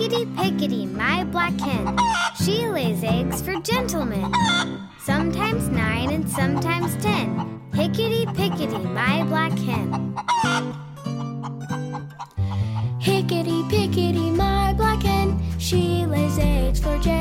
Hickety pickety, my black hen. She lays eggs for gentlemen. Sometimes nine and sometimes ten. Hickety pickety, my black hen. Hickety pickety, my black hen. She lays eggs for gentlemen.